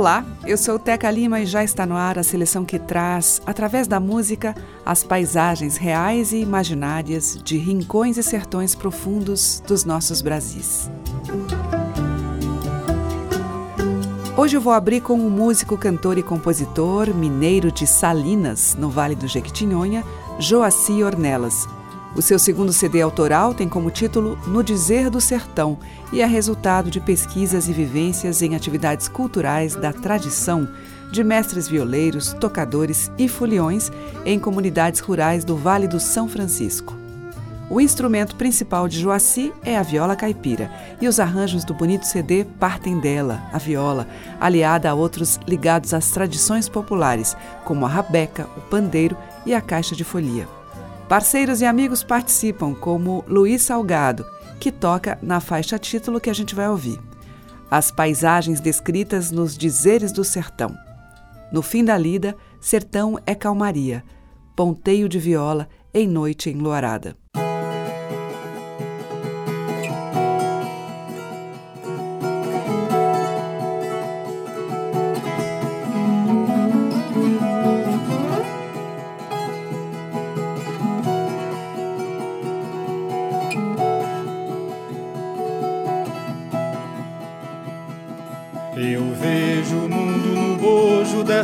Olá, eu sou Teca Lima e já está no ar a seleção que traz, através da música, as paisagens reais e imaginárias de rincões e sertões profundos dos nossos Brasis. Hoje eu vou abrir com o músico, cantor e compositor mineiro de Salinas, no Vale do Jequitinhonha, Joaci Ornelas, o seu segundo CD autoral tem como título No Dizer do Sertão e é resultado de pesquisas e vivências em atividades culturais da tradição de mestres violeiros, tocadores e foliões em comunidades rurais do Vale do São Francisco. O instrumento principal de Joaci é a viola caipira, e os arranjos do bonito CD partem dela, a viola, aliada a outros ligados às tradições populares, como a rabeca, o pandeiro e a caixa de folia. Parceiros e amigos participam, como Luiz Salgado, que toca na faixa título que a gente vai ouvir. As paisagens descritas nos dizeres do sertão. No fim da lida, sertão é calmaria, ponteio de viola em noite enluarada.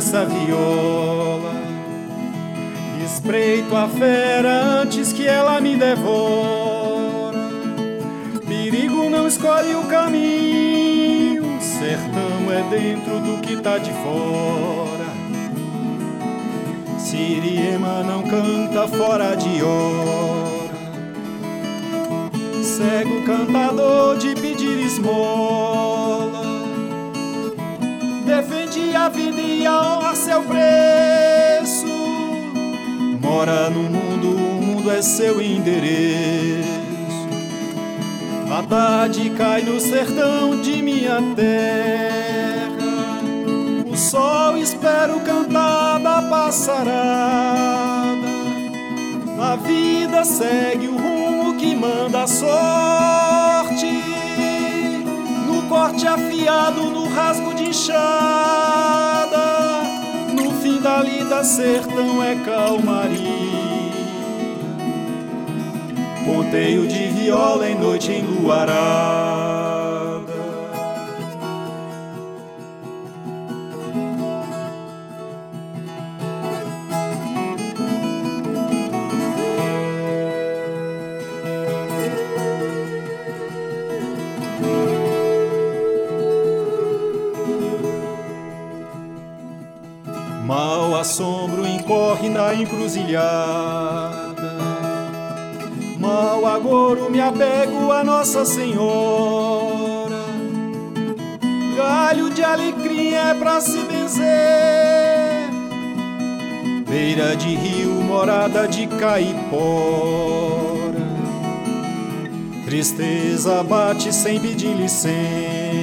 Dessa viola. Espreito a fera antes que ela me devora. Perigo não escolhe o caminho, sertão é dentro do que tá de fora. Siriema não canta fora de hora. Cego cantador de pedir esmola a vida e a honra seu preço. Mora no mundo, o mundo é seu endereço. A tarde cai no sertão de minha terra. O sol espera o cantar da passarada. A vida segue o rumo que manda a sorte. No corte afiado, no rasgo de enxada. Fim da sertão é calmaria. Ponteio de viola em noite enluarada. assombro encruzilhada. Mal agora me apego a Nossa Senhora. Galho de alecrim é pra se benzer. Beira de rio, morada de caipora. Tristeza bate sem pedir licença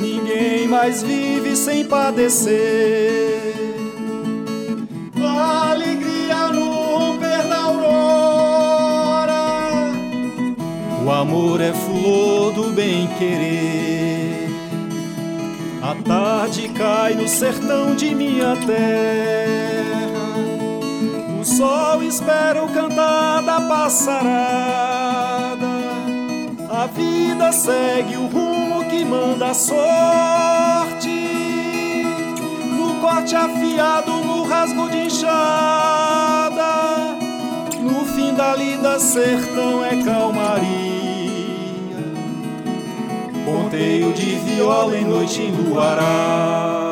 Ninguém mais vive sem padecer. Alegria no romper da aurora. O amor é flor do bem querer. A tarde cai no sertão de minha terra. O sol espera o cantar da passarada. A vida segue o rumo que manda a sorte. No corte afiado, no rasgo de enxada. No fim da lida, sertão é calmaria. Ponteio de viola em noite enluarada.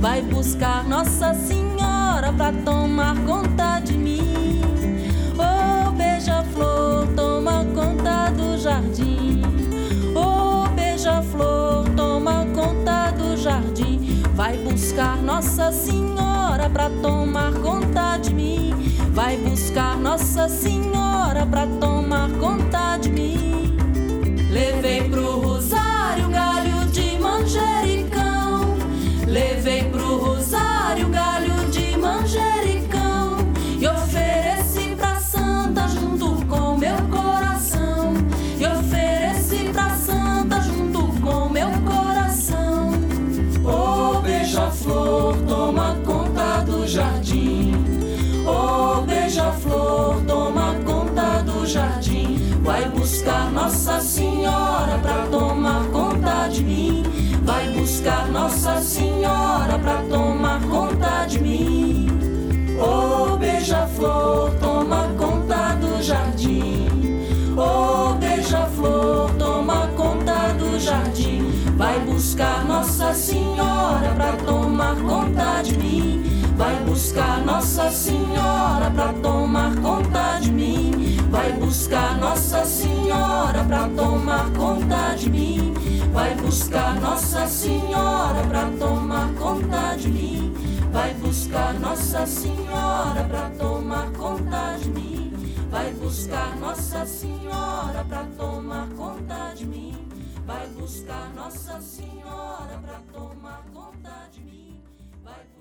Vai buscar Nossa Senhora pra tomar conta de mim. Oh, beija-flor, toma conta do jardim. Oh, beija-flor, toma conta do jardim. Vai buscar Nossa Senhora pra tomar conta de mim. Vai buscar Nossa Senhora pra tomar conta de mim. Levei pro buscar Nossa Senhora pra tomar conta de mim. Vai buscar Nossa Senhora pra tomar conta de mim. Ô oh, beija-flor, toma conta do jardim. Ô oh, beija-flor, toma conta do jardim. Vai buscar Nossa Senhora pra tomar conta de mim. Vai buscar Nossa Senhora pra tomar conta de mim. Vai buscar Nossa Senhora pra tomar conta de mim. Vai buscar Nossa Senhora pra tomar conta de mim. Vai buscar Nossa Senhora pra tomar conta de mim. Vai buscar Nossa Senhora pra tomar conta de mim. Vai buscar Nossa Senhora pra tomar conta de mim. Vai buscar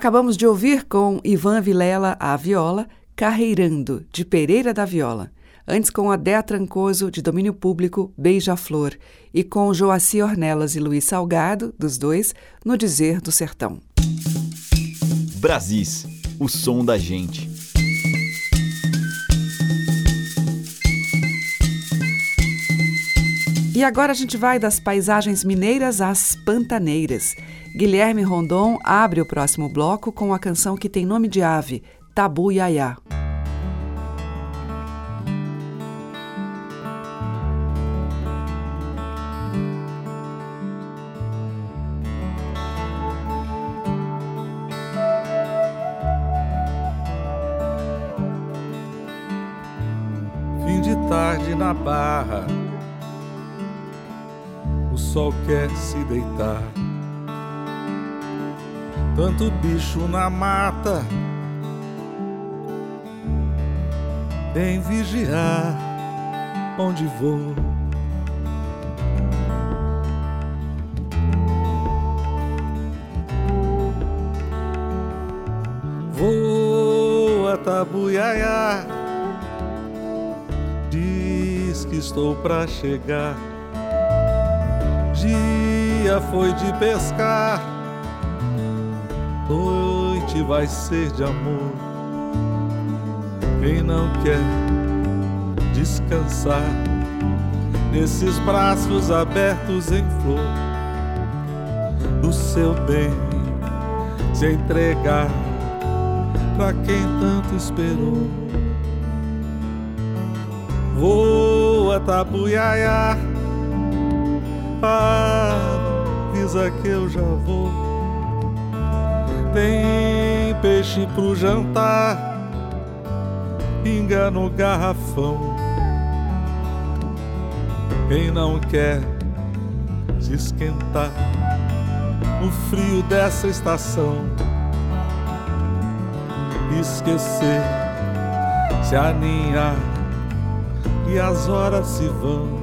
Acabamos de ouvir com Ivan Vilela à viola, Carreirando, de Pereira da Viola. Antes com Adé Trancoso, de domínio público, Beija-Flor. E com Joaci Ornelas e Luiz Salgado, dos dois, no Dizer do Sertão. Brasis, o som da gente. E agora a gente vai das paisagens mineiras às pantaneiras. Guilherme Rondon abre o próximo bloco com a canção que tem nome de ave, Tabu Yaya. Fim de tarde na barra sol quer se deitar. Tanto bicho na mata, bem vigiar onde vou. Voa, tabuiaia, diz que estou pra chegar. Dia foi de pescar, noite vai ser de amor. Quem não quer descansar nesses braços abertos em flor, do seu bem se entregar para quem tanto esperou. Voa, tabuiaia avisa que eu já vou. Tem peixe pro jantar, pinga no garrafão. Quem não quer se esquentar no frio dessa estação, esquecer, se aninhar e as horas se vão.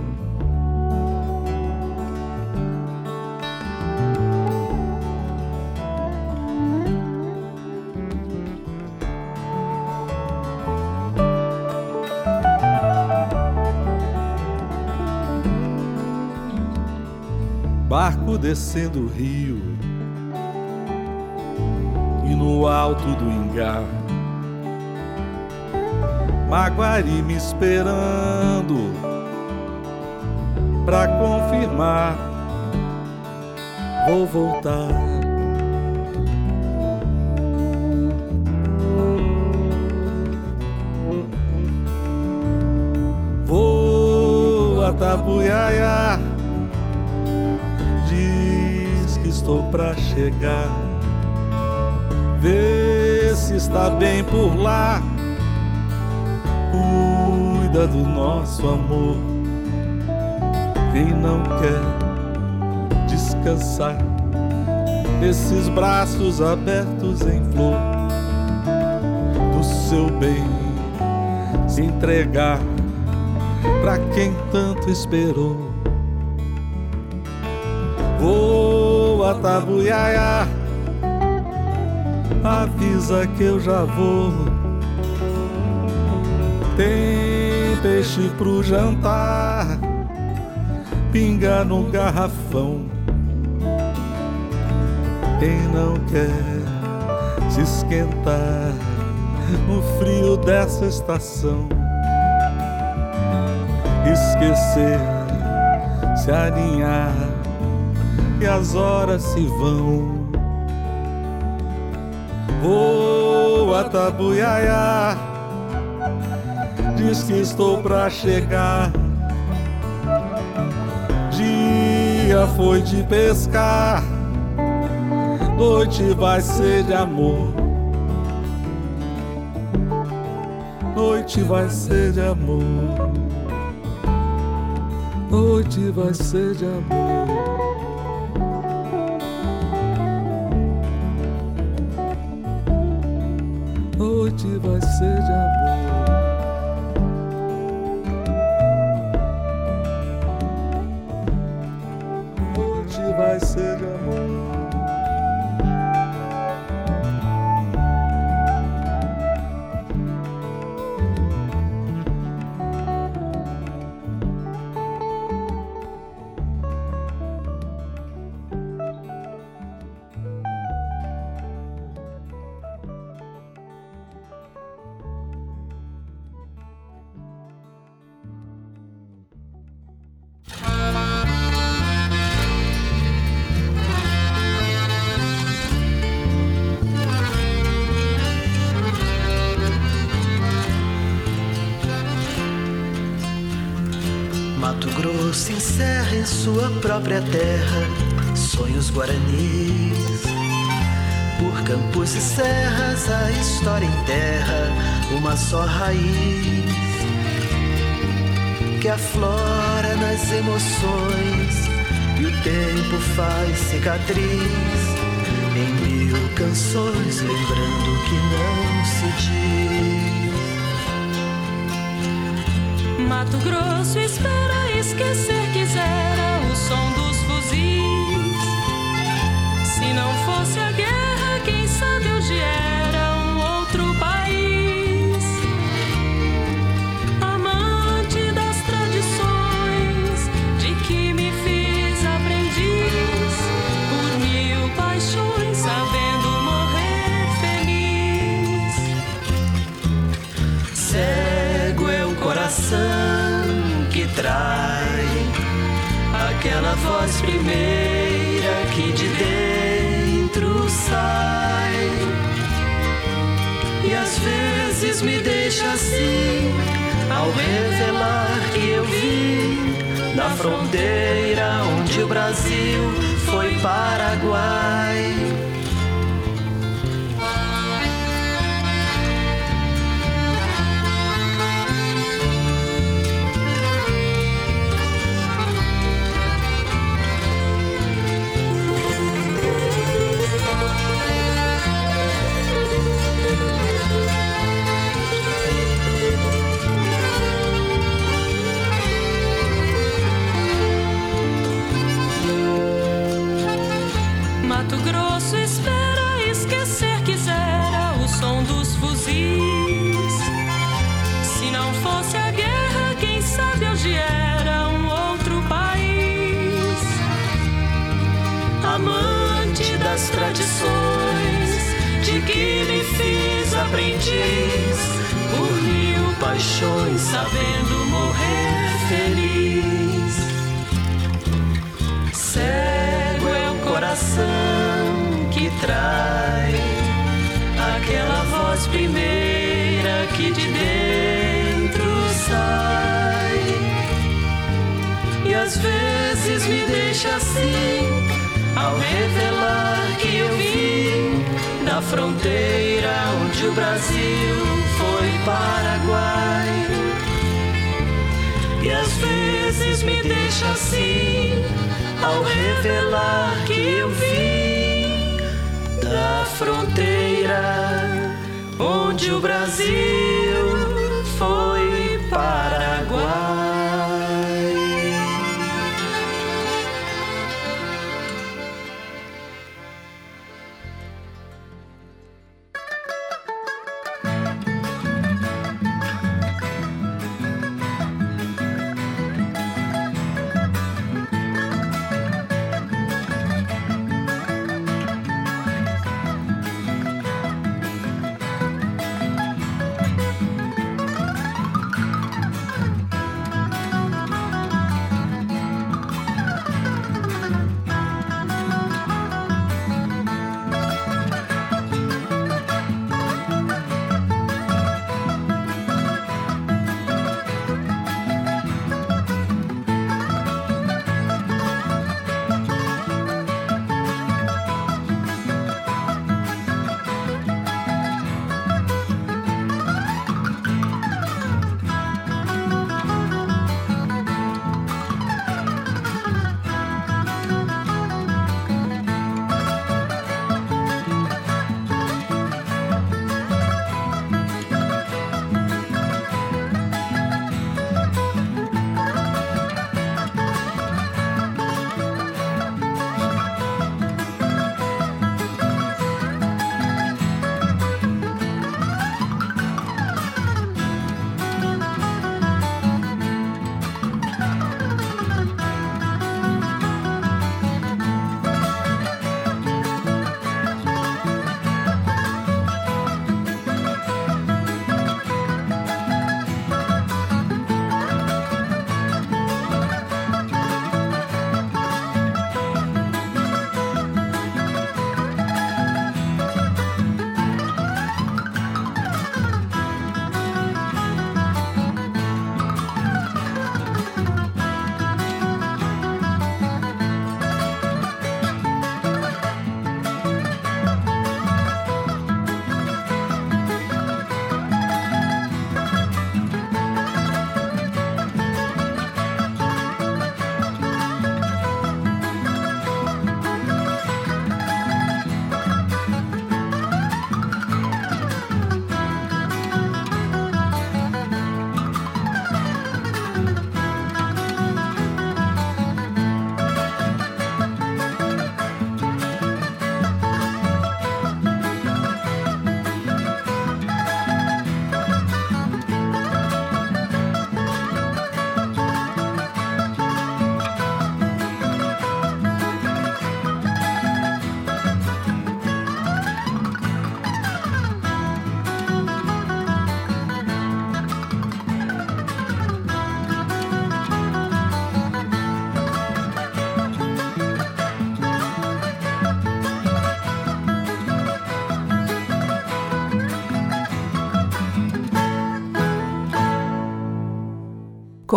Descendo o rio e no alto do Ingá, Maguari me esperando pra confirmar. Vou voltar. Pra chegar. Vê se está bem por lá. Cuida do nosso amor. Quem não quer descansar nesses braços abertos em flor do seu bem se entregar para quem tanto esperou. Tabuiaia, avisa que eu já vou. Tem peixe pro jantar, pinga no garrafão. Quem não quer se esquentar no frio dessa estação, esquecer, se aninhar e as horas se vão. Voa, tabuiaia, diz que estou pra chegar. Dia foi de pescar. Noite vai ser de amor. Noite vai ser de amor. noite vai ser de amor. Noite vai ser de amor. História enterra uma só raiz que aflora nas emoções e o tempo faz cicatriz em mil canções, lembrando que não se diz. Mato Grosso espera esquecer, quisera o som dos fuzis. Se não fosse a guerra, primeira que de dentro sai e às vezes me deixa assim ao revelar que eu vim da fronteira onde o Brasil foi Paraguai. Fosse a guerra, quem sabe hoje era um outro país. Amante das tradições, de que me fiz aprendiz, por mil paixões, sabendo morrer feliz. Cego é o coração que trai aquela voz primeira que de dentro sai. E às vezes me deixa assim ao revelar que eu vim da fronteira onde o Brasil foi Paraguai. E às vezes me deixa assim ao revelar que eu vim da fronteira onde o Brasil foi Paraguai.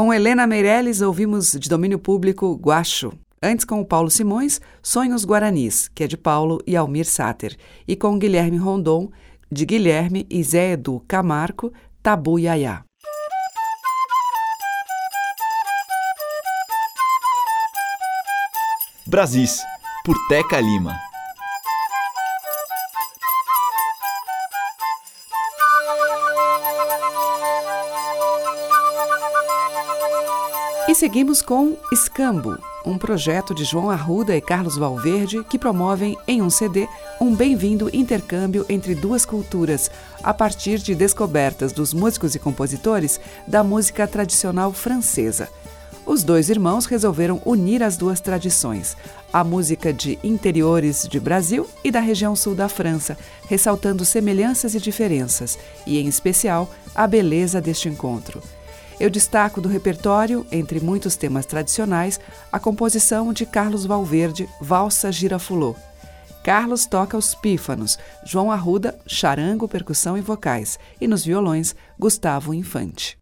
Com Helena Meirelles, ouvimos de domínio público Guacho. Antes, com o Paulo Simões, Sonhos Guaranis, que é de Paulo e Almir Sater. E com Guilherme Rondon, de Guilherme e Zé Edu Camarco, Tabu Yaya. Brasis, por Teca Lima. E seguimos com Escambo, um projeto de João Arruda e Carlos Valverde que promovem em um CD um bem-vindo intercâmbio entre duas culturas, a partir de descobertas dos músicos e compositores da música tradicional francesa. Os dois irmãos resolveram unir as duas tradições, a música de interiores de Brasil e da região sul da França, ressaltando semelhanças e diferenças, e em especial a beleza deste encontro. Eu destaco do repertório, entre muitos temas tradicionais, a composição de Carlos Valverde, Valsa Girafulô. Carlos toca os pífanos, João Arruda, charango, percussão e vocais, e nos violões, Gustavo Infante.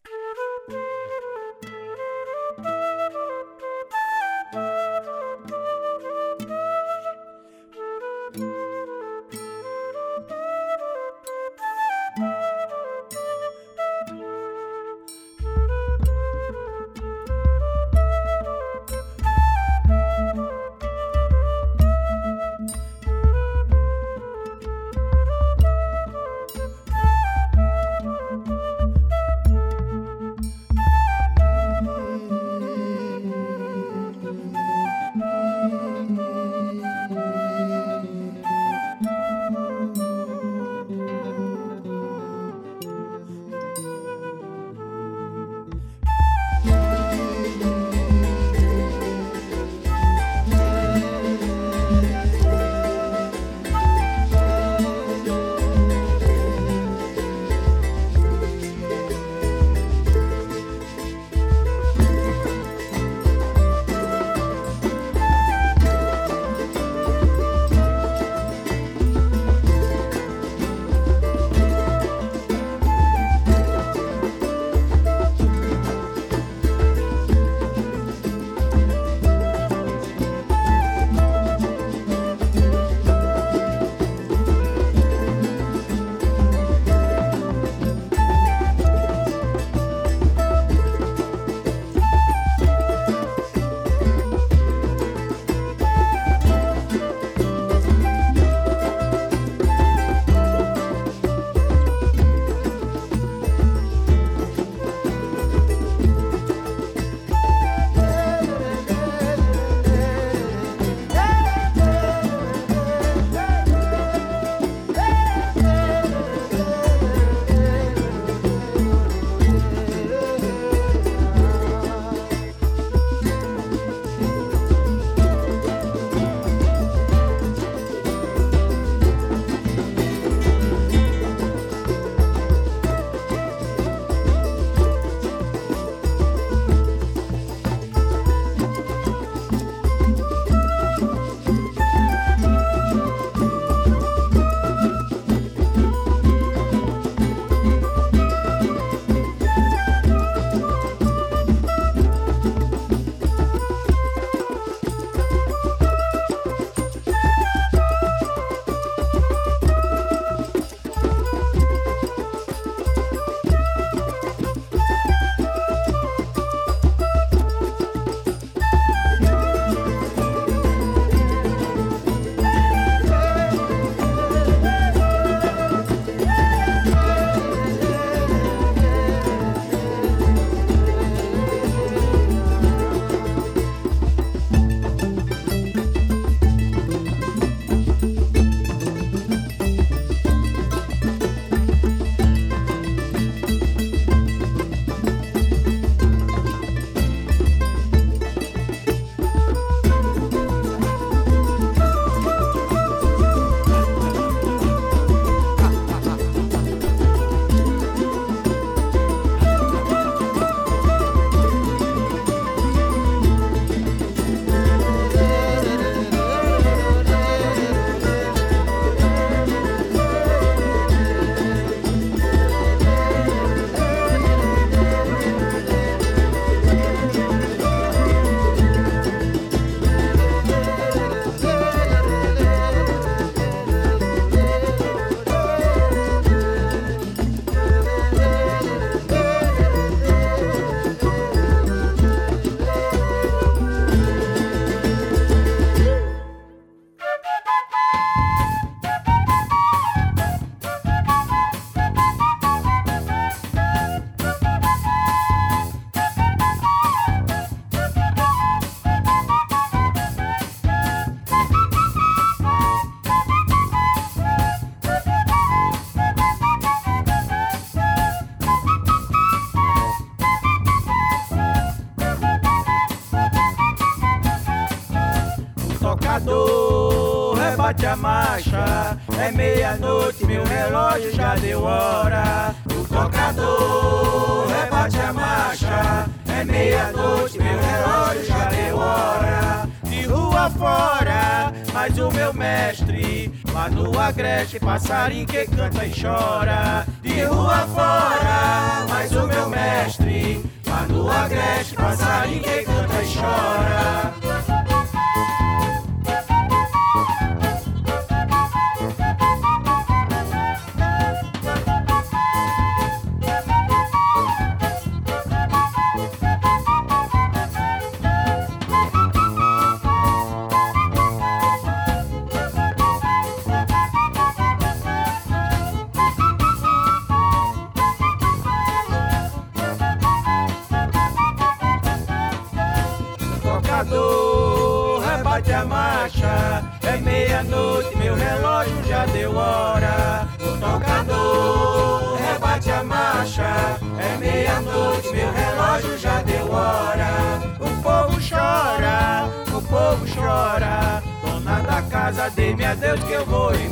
Adeus que eu vou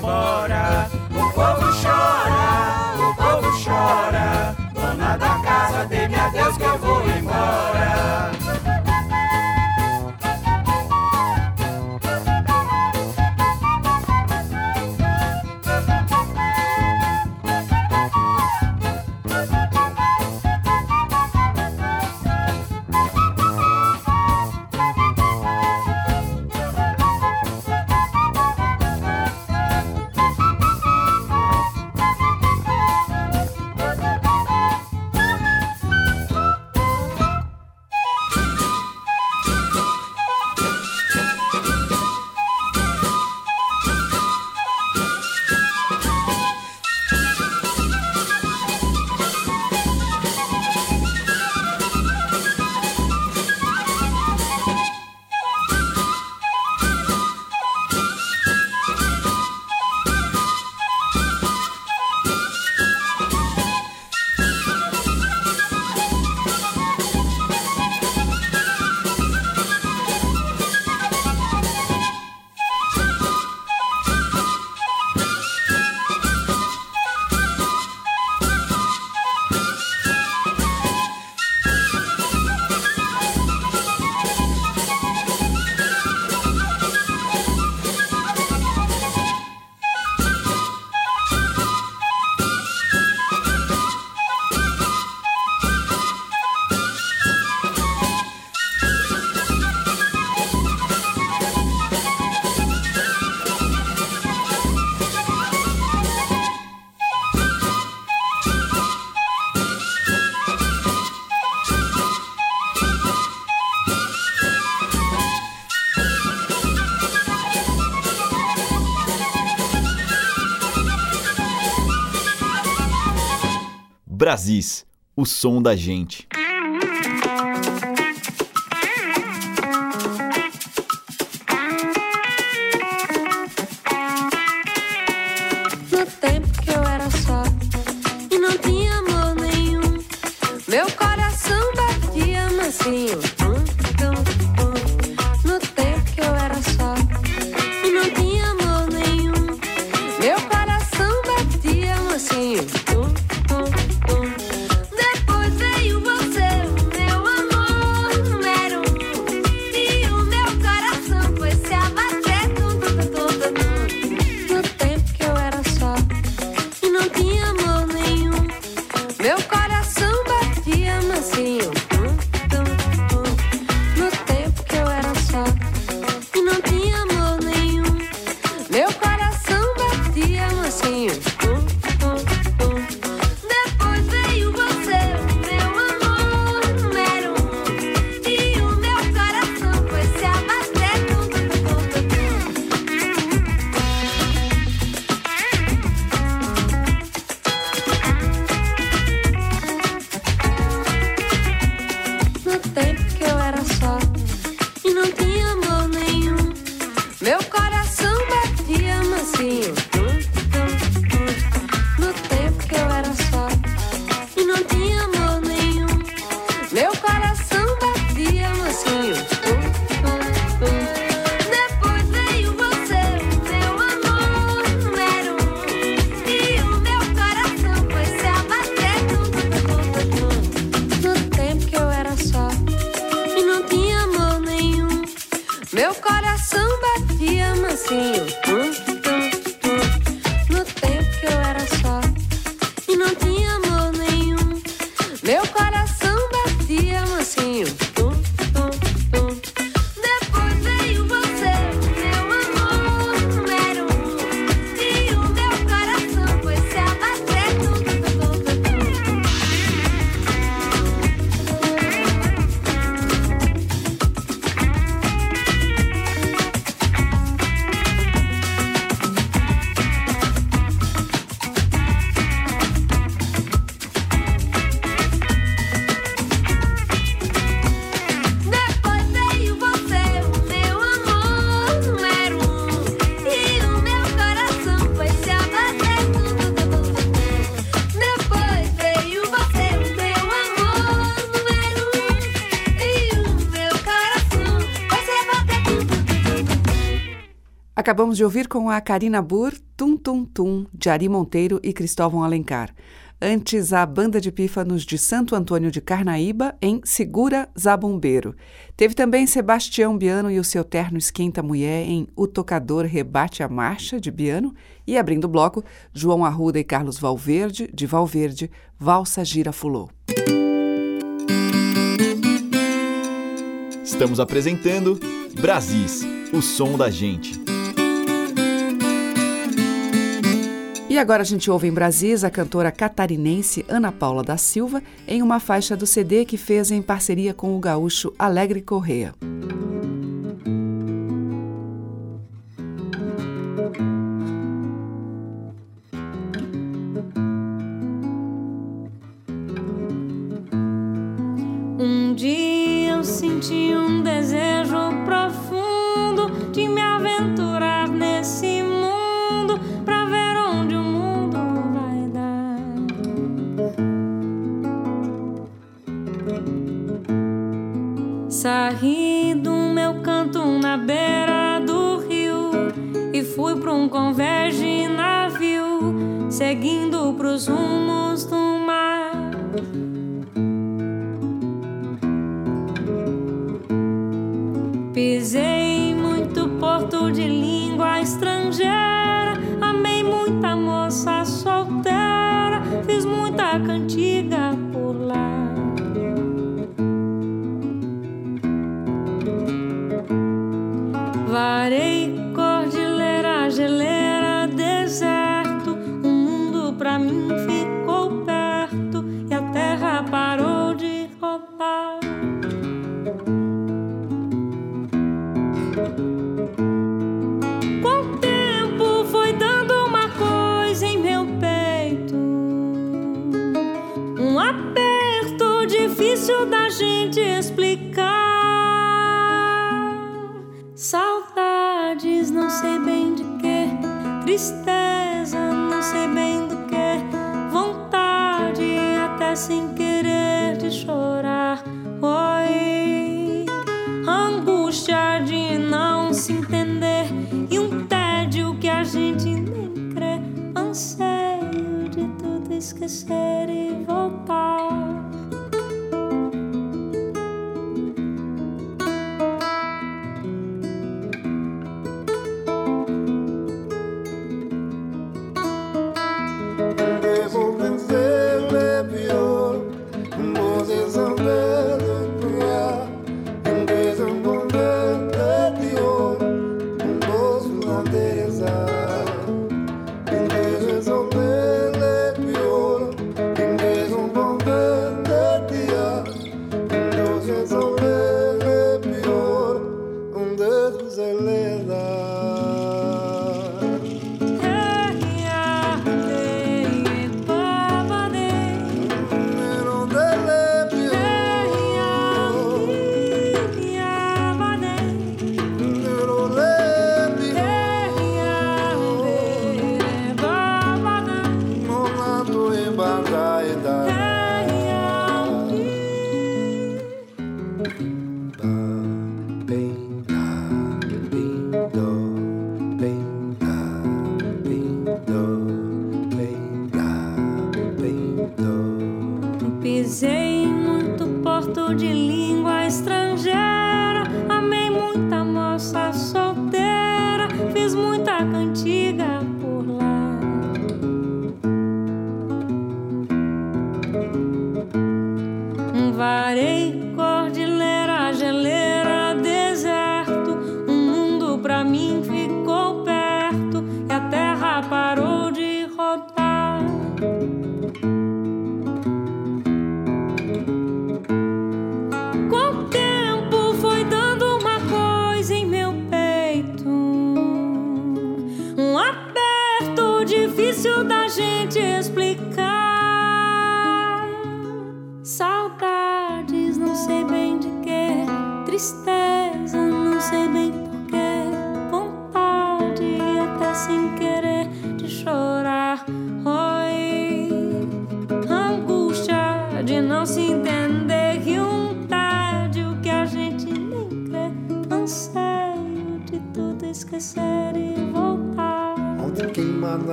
Brasis, o som da gente. Acabamos de ouvir com a Karina Burr, Tum Tum Tum, de Ari Monteiro e Cristóvão Alencar. Antes, a banda de pífanos de Santo Antônio de Carnaíba, em Segura Zabumbeiro. Teve também Sebastião Biano e o seu terno Esquenta Mulher, em O Tocador Rebate a Marcha, de Biano. E abrindo o bloco, João Arruda e Carlos Valverde, de Valverde, Valsa Gira Fulô. Estamos apresentando Brasis, o som da gente. E agora a gente ouve em Brasis a cantora catarinense Ana Paula da Silva em uma faixa do CD que fez em parceria com o gaúcho Alegre Correa. Um dia eu senti um desejo profundo Saí do meu canto na beira do rio e fui pra um converge navio, seguindo pros rumos do mar. Pisei muito porto de língua estrangeira,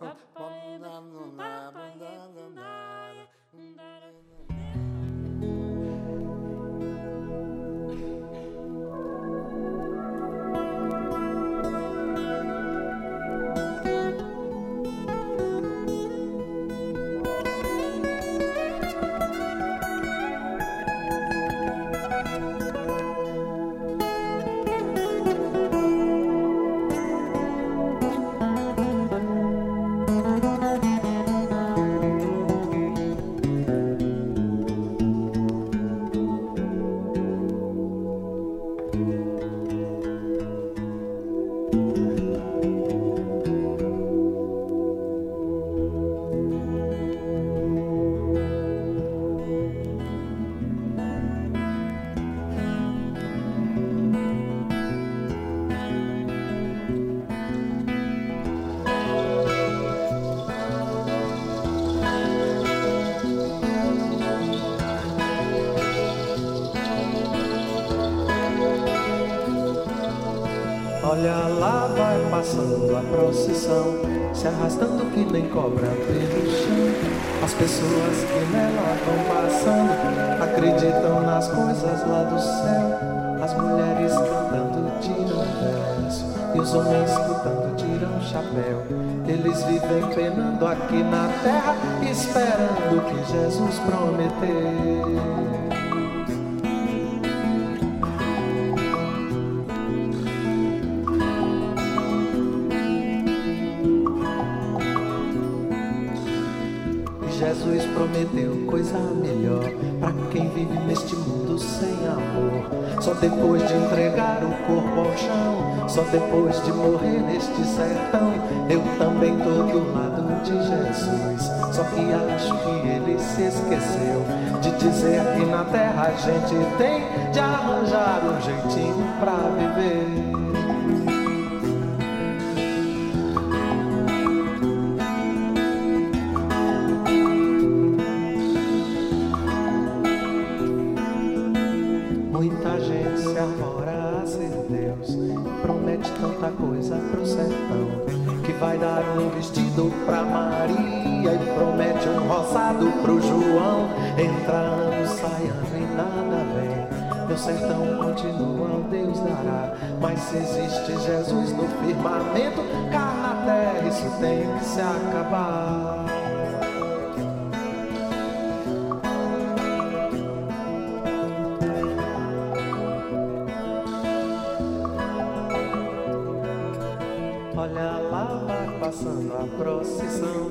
that passando a procissão, se arrastando que nem cobra pelo chão. As pessoas que nela vão passando acreditam nas coisas lá do céu. As mulheres cantando tiram verso e os homens escutando tiram chapéu. Eles vivem penando aqui na terra, esperando o que Jesus prometeu. Entregar o corpo ao chão, só depois de morrer neste sertão, eu também tô do lado de Jesus. Só que acho que ele se esqueceu de dizer que na terra a gente tem de arranjar um jeitinho pra viver. Pro João. Entra ano, sai ano e nada vem. Meu sertão continua, Deus dará. Mas se existe Jesus no firmamento, cá na terra isso tem que se acabar. Olha lá vai passando a procissão,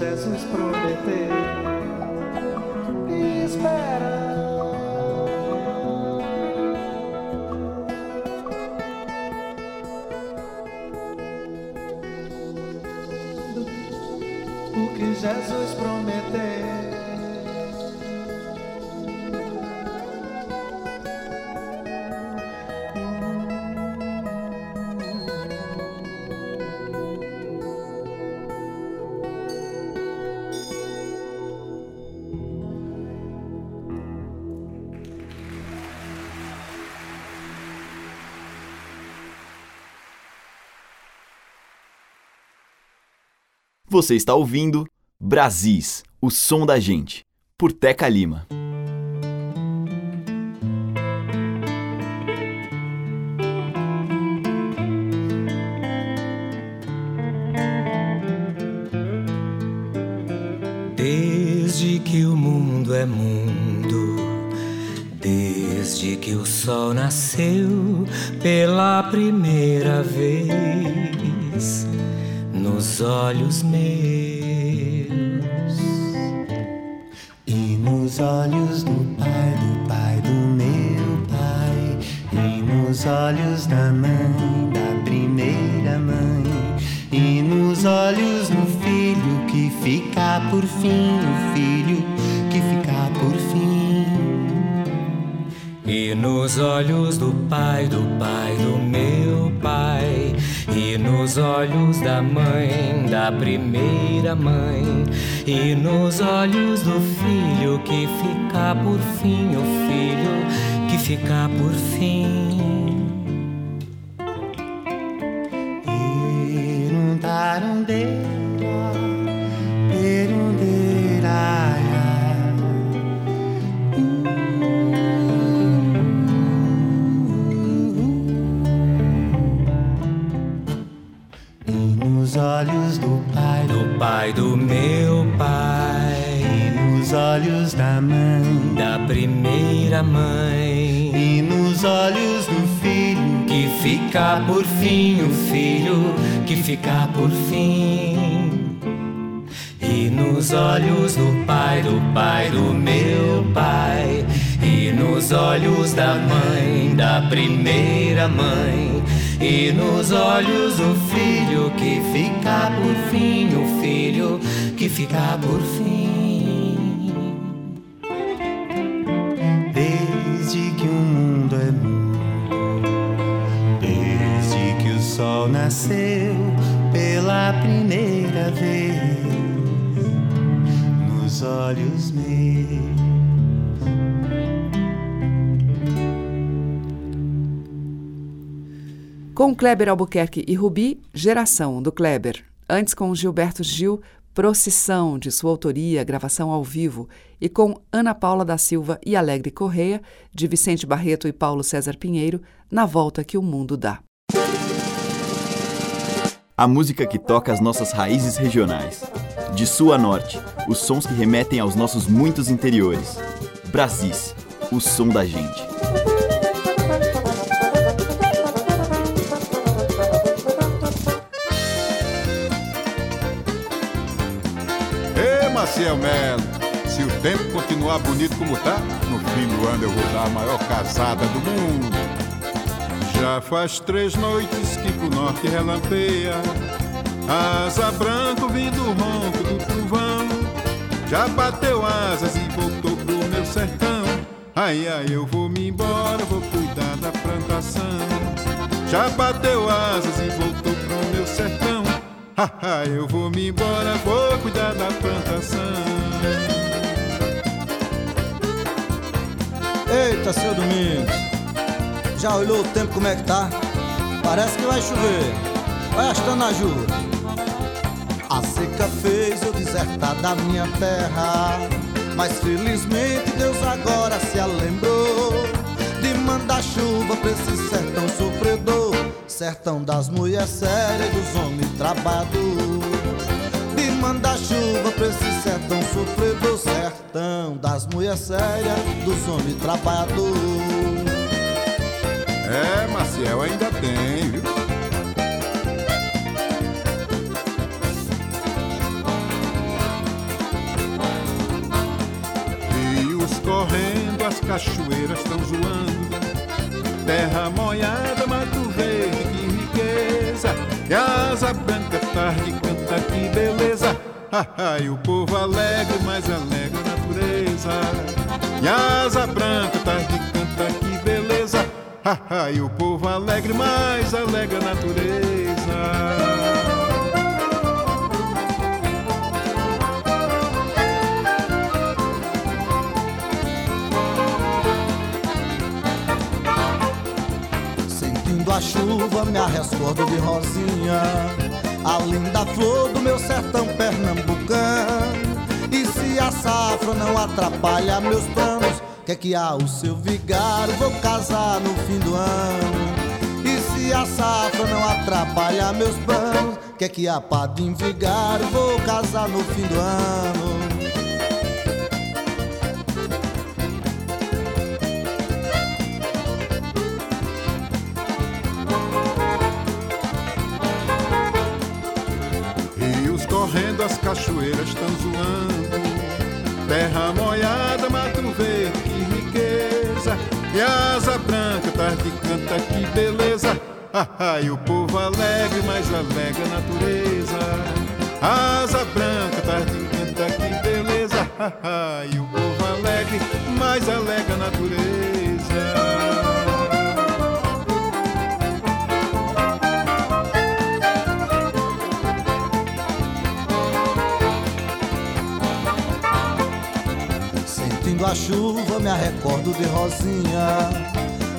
Jesus prometeu. Você está ouvindo Brasis, o som da gente, por Teca Lima. Desde que o mundo é mundo, desde que o sol nasceu pela primeira vez nos olhos meus e nos olhos do pai, do pai do meu pai, e nos olhos da mãe, da primeira mãe, e nos olhos do filho que fica por fim, o filho que fica por fim. E nos olhos do pai, do pai do nos olhos da mãe, da primeira mãe, e nos olhos do filho que fica por fim, o filho que fica por fim. Primeira mãe, e nos olhos do filho que fica por fim, o filho que fica por fim. Desde que o mundo é mundo, desde que o sol nasceu pela primeira vez nos olhos meus. Com Kleber Albuquerque e Rubi, Geração, do Kleber. Antes com Gilberto Gil, Procissão, de sua autoria, gravação ao vivo. E com Ana Paula da Silva e Alegre Correia, de Vicente Barreto e Paulo César Pinheiro, Na Volta que o Mundo Dá. A música que toca as nossas raízes regionais. De sul a norte, os sons que remetem aos nossos muitos interiores. Brasis, o som da gente. Maciel Melo, se o tempo continuar bonito como tá, no fim do ano eu vou dar a maior casada do mundo. Já faz três noites que pro norte relampeia, asa branco vindo ronco do trovão. Já bateu asas e voltou pro meu sertão. Ai, ai, eu vou me embora, vou cuidar da plantação. Já bateu asas e voltou eu vou me embora, vou cuidar da plantação. Eita, seu Domingos, já olhou o tempo como é que tá? Parece que vai chover. Olha as tanajuras. A seca fez eu desertar da minha terra. Mas felizmente Deus agora se lembrou de mandar chuva pra esse sertão sofredor. Sertão das mulheres sérias e dos homens trabalhadores. De mandar chuva pra esse sertão sofredor. Sertão das mulheres sérias, dos homens trabalhadores. É, Maciel, ainda tem, viu? Rios correndo, as cachoeiras estão zoando. Terra molhada, riqueza. E a asa branca, tarde canta, que beleza. e o povo alegre, mais alegre a natureza. E a asa branca, tarde canta, que beleza. e o povo alegre, mais alegre a natureza. Chuva, me arrescordo de rosinha. a linda flor do meu sertão pernambucano. E se a safra não atrapalha meus planos, quer que há o seu vigário? Vou casar no fim do ano. E se a safra não atrapalha meus planos, quer que há padim vigário? Vou casar no fim do ano. As cachoeiras estão zoando. Terra molhada, mato verde, que riqueza. E asa branca, tarde canta, que beleza. Ah, e o povo alegre, mais alegre a natureza. Asa branca, tarde canta, que beleza. Ah, e o povo alegre, mais alegre a natureza. Sentindo a chuva, me recordo de Rosinha,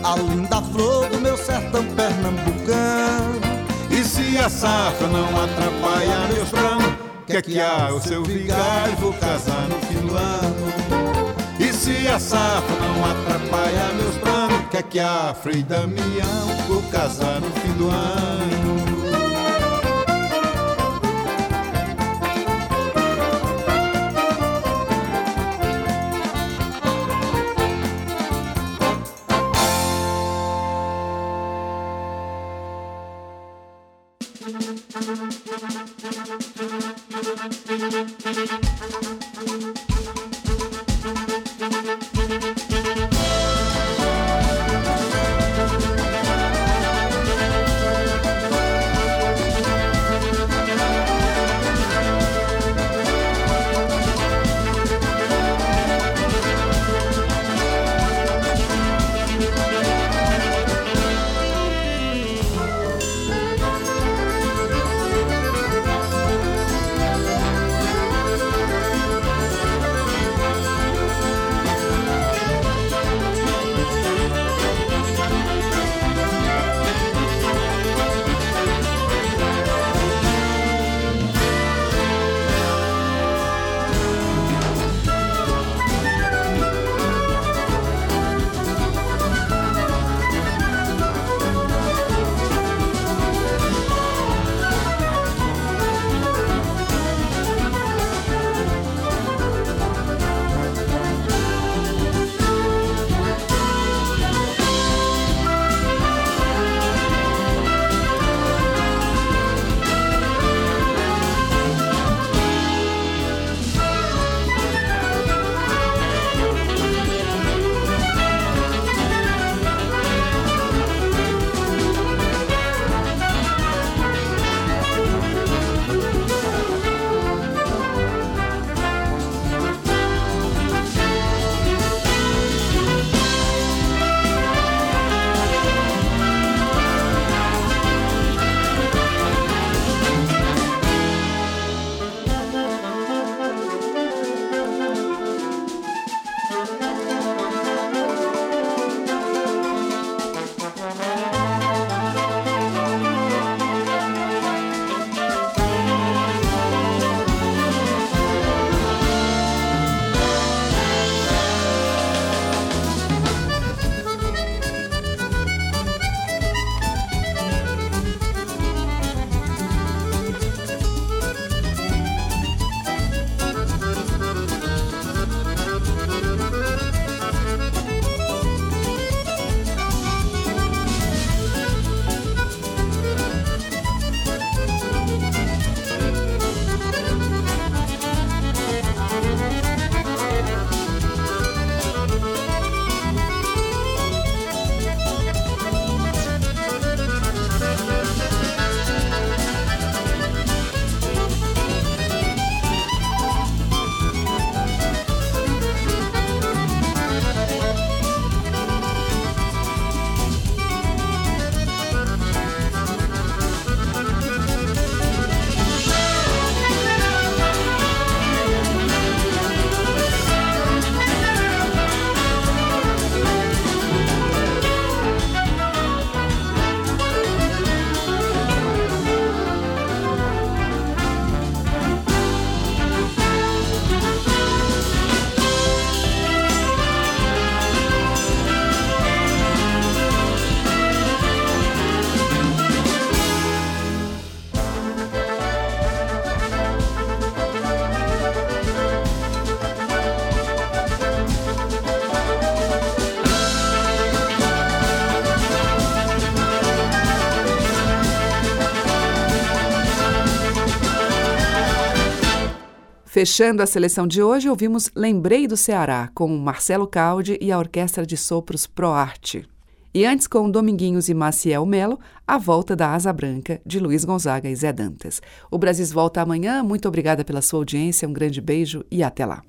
a linda flor do meu sertão pernambucano. E se a safra não atrapalha meus planos, quer que há o seu vigário, vou casar no fim do ano. E se a safra não atrapalha meus planos, quer que há Frei Damião, vou casar no fim do ano. Fechando a seleção de hoje, ouvimos Lembrei do Ceará, com Marcelo Caldi e a Orquestra de Sopros ProArte. E antes, com Dominguinhos e Maciel Melo, a volta da Asa Branca, de Luiz Gonzaga e Zé Dantas. O Brasis volta amanhã. Muito obrigada pela sua audiência, um grande beijo e até lá.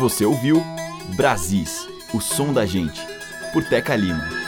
Você ouviu Brasis, o som da gente, por Teca Lima.